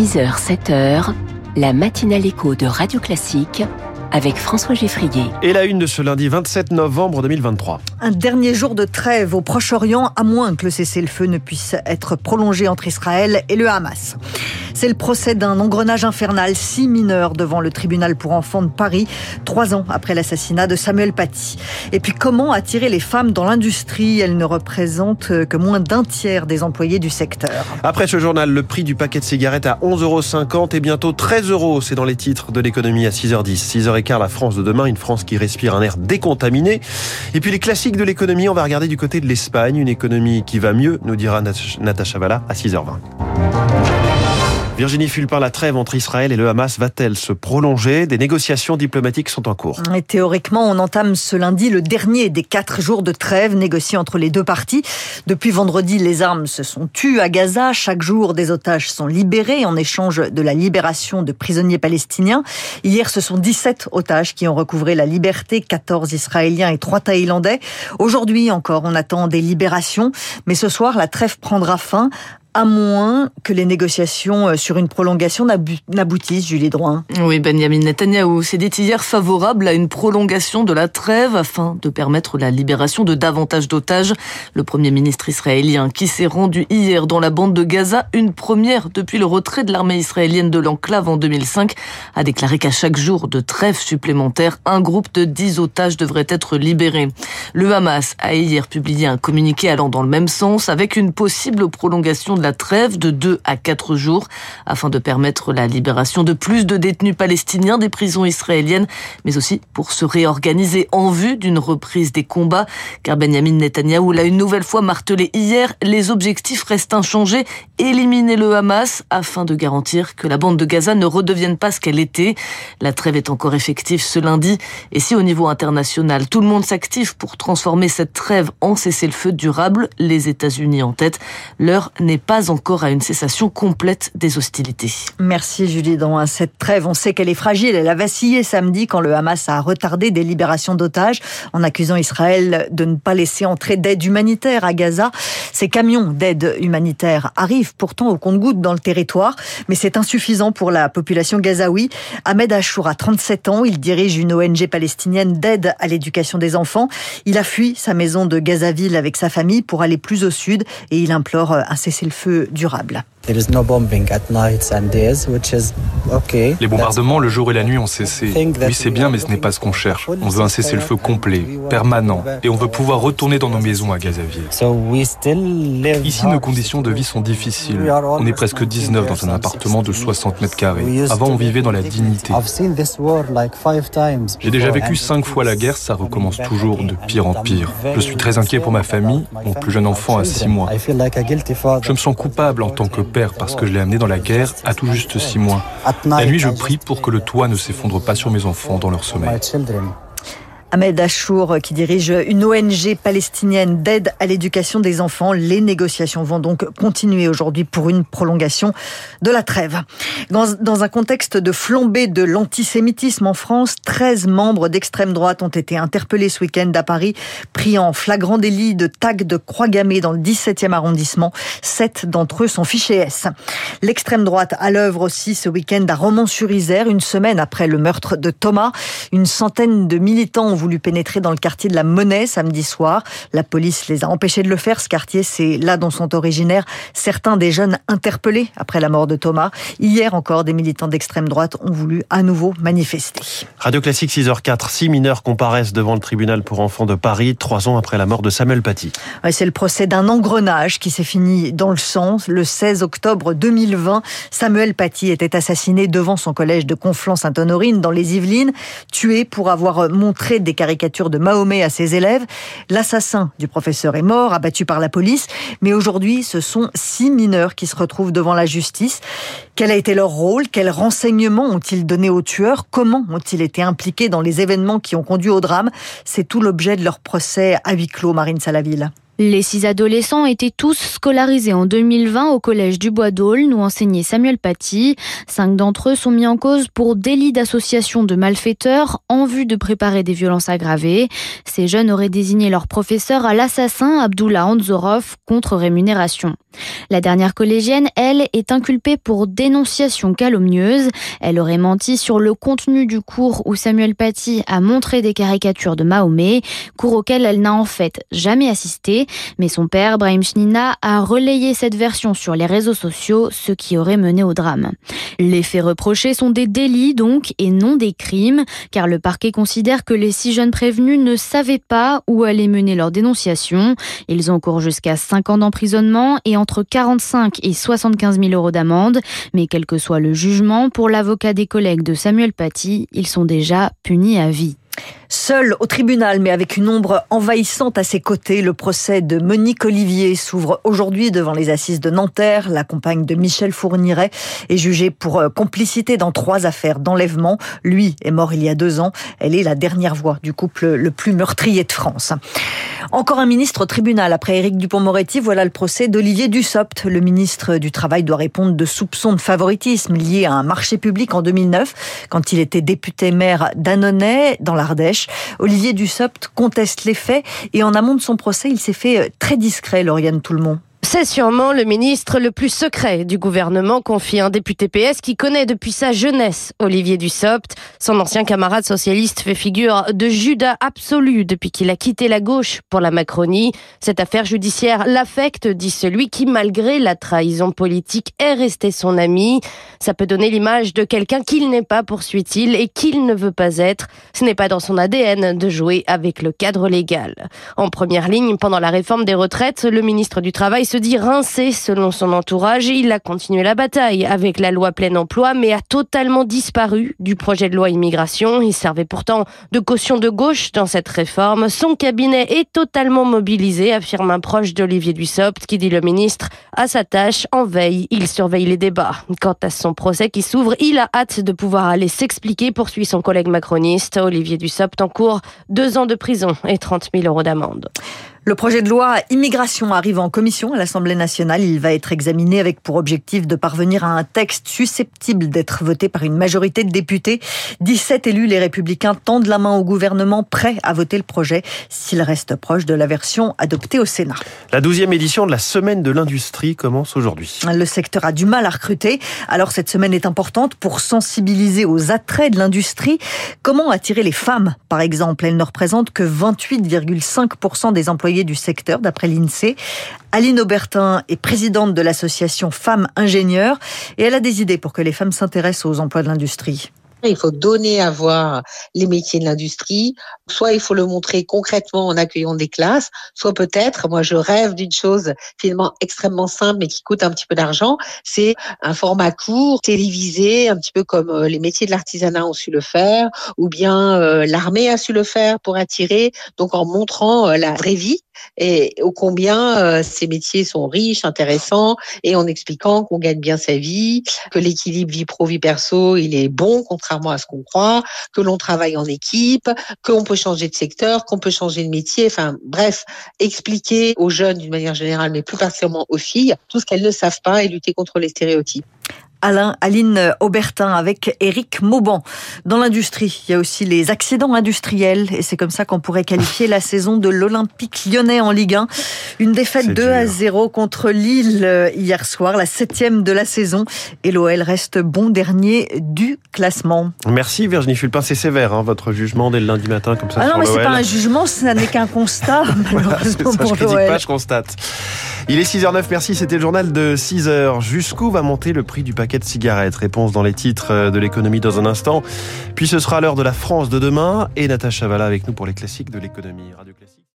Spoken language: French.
6h, 7h, la matinale écho de Radio Classique avec François Geffrier. Et la une de ce lundi 27 novembre 2023. Un dernier jour de trêve au Proche-Orient, à moins que le cessez-le-feu ne puisse être prolongé entre Israël et le Hamas. C'est le procès d'un engrenage infernal, six mineurs devant le tribunal pour enfants de Paris, trois ans après l'assassinat de Samuel Paty. Et puis comment attirer les femmes dans l'industrie? Elles ne représentent que moins d'un tiers des employés du secteur. Après ce journal, le prix du paquet de cigarettes à 11,50 euros et bientôt 13 euros. C'est dans les titres de l'économie à 6h10. 6h15, la France de demain, une France qui respire un air décontaminé. Et puis les classiques de l'économie, on va regarder du côté de l'Espagne, une économie qui va mieux, nous dira Natacha Valla à 6h20. Virginie Fulpin, la trêve entre Israël et le Hamas va-t-elle se prolonger? Des négociations diplomatiques sont en cours. Théoriquement, on entame ce lundi le dernier des quatre jours de trêve négociés entre les deux parties. Depuis vendredi, les armes se sont tues à Gaza. Chaque jour, des otages sont libérés en échange de la libération de prisonniers palestiniens. Hier, ce sont 17 otages qui ont recouvré la liberté, 14 Israéliens et 3 Thaïlandais. Aujourd'hui encore, on attend des libérations. Mais ce soir, la trêve prendra fin à moins que les négociations euh, sur une prolongation n'aboutissent, Julie Droin. Oui, Benjamin Netanyahu s'est dit hier favorable à une prolongation de la trêve afin de permettre la libération de davantage d'otages. Le Premier ministre israélien qui s'est rendu hier dans la bande de Gaza, une première depuis le retrait de l'armée israélienne de l'enclave en 2005, a déclaré qu'à chaque jour de trêve supplémentaire, un groupe de 10 otages devrait être libéré. Le Hamas a hier publié un communiqué allant dans le même sens avec une possible prolongation la trêve de 2 à 4 jours afin de permettre la libération de plus de détenus palestiniens des prisons israéliennes, mais aussi pour se réorganiser en vue d'une reprise des combats. Car Benjamin Netanyahou l'a une nouvelle fois martelé hier, les objectifs restent inchangés, éliminer le Hamas afin de garantir que la bande de Gaza ne redevienne pas ce qu'elle était. La trêve est encore effective ce lundi et si au niveau international tout le monde s'active pour transformer cette trêve en cessez-le-feu durable, les États-Unis en tête, l'heure n'est pas encore à une cessation complète des hostilités. Merci Julie. Dans cette trêve, on sait qu'elle est fragile. Elle a vacillé samedi quand le Hamas a retardé des libérations d'otages en accusant Israël de ne pas laisser entrer d'aide humanitaire à Gaza. Ces camions d'aide humanitaire arrivent pourtant au compte-gouttes dans le territoire, mais c'est insuffisant pour la population gazaoui. Ahmed Achour a 37 ans. Il dirige une ONG palestinienne d'aide à l'éducation des enfants. Il a fui sa maison de Gazaville avec sa famille pour aller plus au sud et il implore un cessez-le-feu durable. Les bombardements le jour et la nuit ont cessé. Oui, c'est bien, mais ce n'est pas ce qu'on cherche. On veut un cessez-le-feu complet, permanent, et on veut pouvoir retourner dans nos maisons à Gazaville. Ici, nos conditions de vie sont difficiles. On est presque 19 dans un appartement de 60 mètres carrés. Avant, on vivait dans la dignité. J'ai déjà vécu cinq fois la guerre, ça recommence toujours de pire en pire. Je suis très inquiet pour ma famille. Mon plus jeune enfant a 6 mois. Je me sens coupable en tant que père parce que je l'ai amené dans la guerre à tout juste six mois. La nuit, je prie pour que le toit ne s'effondre pas sur mes enfants dans leur sommeil. Ahmed Achour, qui dirige une ONG palestinienne d'aide à l'éducation des enfants. Les négociations vont donc continuer aujourd'hui pour une prolongation de la trêve. Dans, un contexte de flambée de l'antisémitisme en France, 13 membres d'extrême droite ont été interpellés ce week-end à Paris, pris en flagrant délit de tag de croix gammée dans le 17e arrondissement. Sept d'entre eux sont fichés S. L'extrême droite à l'œuvre aussi ce week-end à Romans-sur-Isère, une semaine après le meurtre de Thomas. Une centaine de militants voulu pénétrer dans le quartier de la Monnaie samedi soir. La police les a empêchés de le faire. Ce quartier, c'est là dont sont originaires certains des jeunes interpellés après la mort de Thomas. Hier encore, des militants d'extrême droite ont voulu à nouveau manifester. Radio Classique 6h04. Six mineurs comparaissent devant le tribunal pour enfants de Paris, trois ans après la mort de Samuel Paty. c'est le procès d'un engrenage qui s'est fini dans le sang. Le 16 octobre 2020, Samuel Paty était assassiné devant son collège de Conflans-Sainte-Honorine dans les Yvelines, tué pour avoir montré des des caricatures de Mahomet à ses élèves. L'assassin du professeur est mort, abattu par la police, mais aujourd'hui, ce sont six mineurs qui se retrouvent devant la justice. Quel a été leur rôle? Quels renseignements ont-ils donné aux tueurs? Comment ont-ils été impliqués dans les événements qui ont conduit au drame? C'est tout l'objet de leur procès à huis clos, Marine Salaville. Les six adolescents étaient tous scolarisés en 2020 au collège du Bois d'Aulne où enseignait Samuel Paty. Cinq d'entre eux sont mis en cause pour délit d'association de malfaiteurs en vue de préparer des violences aggravées. Ces jeunes auraient désigné leur professeur à l'assassin Abdullah Anzorov contre rémunération. La dernière collégienne, elle, est inculpée pour dénonciation calomnieuse. Elle aurait menti sur le contenu du cours où Samuel Paty a montré des caricatures de Mahomet, cours auquel elle n'a en fait jamais assisté. Mais son père, Brahim Shnina, a relayé cette version sur les réseaux sociaux, ce qui aurait mené au drame. Les faits reprochés sont des délits donc et non des crimes, car le parquet considère que les six jeunes prévenus ne savaient pas où allait mener leur dénonciation. Ils cours jusqu'à 5 ans d'emprisonnement et entre 45 et 75 000 euros d'amende. Mais quel que soit le jugement, pour l'avocat des collègues de Samuel Paty, ils sont déjà punis à vie. Seul au tribunal, mais avec une ombre envahissante à ses côtés, le procès de Monique Olivier s'ouvre aujourd'hui devant les assises de Nanterre. La compagne de Michel Fourniret est jugée pour euh, complicité dans trois affaires d'enlèvement. Lui est mort il y a deux ans. Elle est la dernière voix du couple le plus meurtrier de France. Encore un ministre au tribunal. Après Éric Dupont-Moretti, voilà le procès d'Olivier Dussopt. Le ministre du Travail doit répondre de soupçons de favoritisme liés à un marché public en 2009, quand il était député maire d'Annonay, dans Olivier Dussopt conteste les faits et en amont de son procès, il s'est fait euh, très discret, Lauriane Tout-le-Monde. C'est sûrement le ministre le plus secret du gouvernement, confie un député PS qui connaît depuis sa jeunesse Olivier Dussopt. Son ancien camarade socialiste fait figure de Judas absolu depuis qu'il a quitté la gauche pour la Macronie. Cette affaire judiciaire l'affecte, dit celui qui, malgré la trahison politique, est resté son ami. Ça peut donner l'image de quelqu'un qu'il n'est pas, poursuit-il, et qu'il ne veut pas être. Ce n'est pas dans son ADN de jouer avec le cadre légal. En première ligne, pendant la réforme des retraites, le ministre du Travail se dit rincé selon son entourage. Il a continué la bataille avec la loi plein emploi, mais a totalement disparu du projet de loi immigration. Il servait pourtant de caution de gauche dans cette réforme. Son cabinet est totalement mobilisé, affirme un proche d'Olivier Dussopt, qui dit le ministre à sa tâche en veille. Il surveille les débats. Quant à son procès qui s'ouvre, il a hâte de pouvoir aller s'expliquer, poursuit son collègue macroniste. Olivier Dussopt en cours deux ans de prison et 30 000 euros d'amende. Le projet de loi immigration arrive en commission à l'Assemblée nationale. Il va être examiné avec pour objectif de parvenir à un texte susceptible d'être voté par une majorité de députés. 17 élus, les républicains, tendent la main au gouvernement prêt à voter le projet s'il reste proche de la version adoptée au Sénat. La douzième édition de la Semaine de l'Industrie commence aujourd'hui. Le secteur a du mal à recruter. Alors cette semaine est importante pour sensibiliser aux attraits de l'industrie. Comment attirer les femmes, par exemple Elles ne représentent que 28,5% des employés du secteur, d'après l'INSEE. Aline Aubertin est présidente de l'association Femmes Ingénieurs et elle a des idées pour que les femmes s'intéressent aux emplois de l'industrie. Il faut donner à voir les métiers de l'industrie. Soit il faut le montrer concrètement en accueillant des classes, soit peut-être, moi je rêve d'une chose finalement extrêmement simple mais qui coûte un petit peu d'argent, c'est un format court, télévisé, un petit peu comme euh, les métiers de l'artisanat ont su le faire, ou bien euh, l'armée a su le faire pour attirer, donc en montrant euh, la vraie vie et au combien ces métiers sont riches, intéressants, et en expliquant qu'on gagne bien sa vie, que l'équilibre vie pro vie perso il est bon, contrairement à ce qu'on croit, que l'on travaille en équipe, qu'on peut changer de secteur, qu'on peut changer de métier. Enfin, bref, expliquer aux jeunes d'une manière générale, mais plus particulièrement aux filles, tout ce qu'elles ne savent pas et lutter contre les stéréotypes. Alain, Aline Aubertin avec Éric Mauban. Dans l'industrie, il y a aussi les accidents industriels et c'est comme ça qu'on pourrait qualifier la saison de l'Olympique lyonnais en Ligue 1. Une défaite 2 à 0 contre Lille euh, hier soir, la septième de la saison et l'OL reste bon dernier du classement. Merci Virginie Fulpin, c'est sévère hein, votre jugement dès le lundi matin comme ça ah non, mais c'est pas un jugement, ça n'est qu'un constat malheureusement ça, je pas, je constate. Il est 6h09, merci, c'était le journal de 6h. Jusqu'où va monter le prix du paquet de cigarettes Réponse dans les titres de l'économie dans un instant. Puis ce sera l'heure de la France de demain et Natacha Valla avec nous pour les classiques de l'économie. Radio.